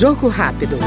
Jogo rápido.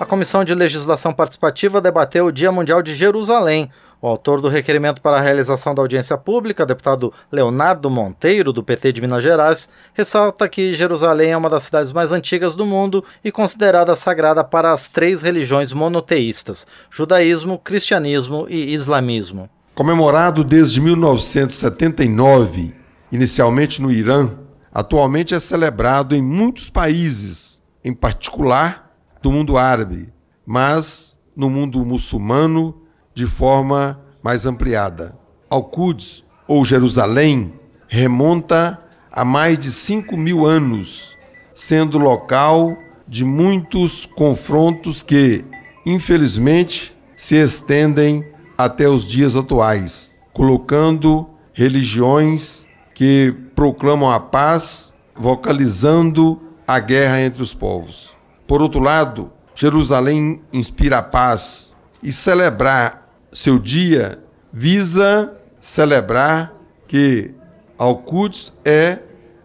A Comissão de Legislação Participativa debateu o Dia Mundial de Jerusalém. O autor do requerimento para a realização da audiência pública, deputado Leonardo Monteiro, do PT de Minas Gerais, ressalta que Jerusalém é uma das cidades mais antigas do mundo e considerada sagrada para as três religiões monoteístas: judaísmo, cristianismo e islamismo. Comemorado desde 1979, inicialmente no Irã, atualmente é celebrado em muitos países, em particular do mundo árabe, mas no mundo muçulmano de forma mais ampliada. Al-Quds, ou Jerusalém, remonta a mais de 5 mil anos, sendo local de muitos confrontos que, infelizmente, se estendem até os dias atuais, colocando religiões que proclamam a paz, vocalizando a guerra entre os povos. Por outro lado, Jerusalém inspira a paz e celebrar seu dia visa celebrar que Al-Quds é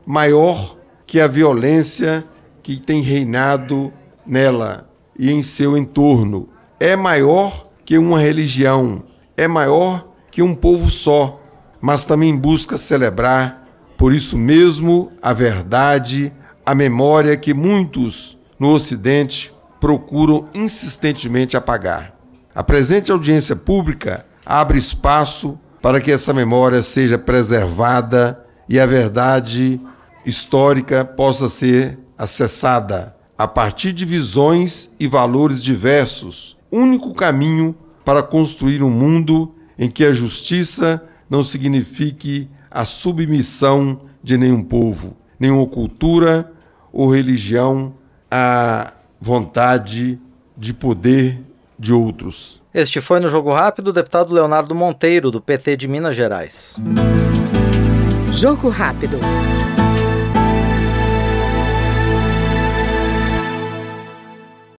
maior que a violência que tem reinado nela e em seu entorno. É maior que uma religião, é maior que um povo só, mas também busca celebrar, por isso mesmo, a verdade, a memória que muitos no Ocidente procuram insistentemente apagar. A presente audiência pública abre espaço para que essa memória seja preservada e a verdade histórica possa ser acessada a partir de visões e valores diversos, único caminho para construir um mundo em que a justiça não signifique a submissão de nenhum povo, nenhuma cultura ou religião à vontade de poder de outros. Este foi no Jogo Rápido o deputado Leonardo Monteiro, do PT de Minas Gerais. Jogo Rápido.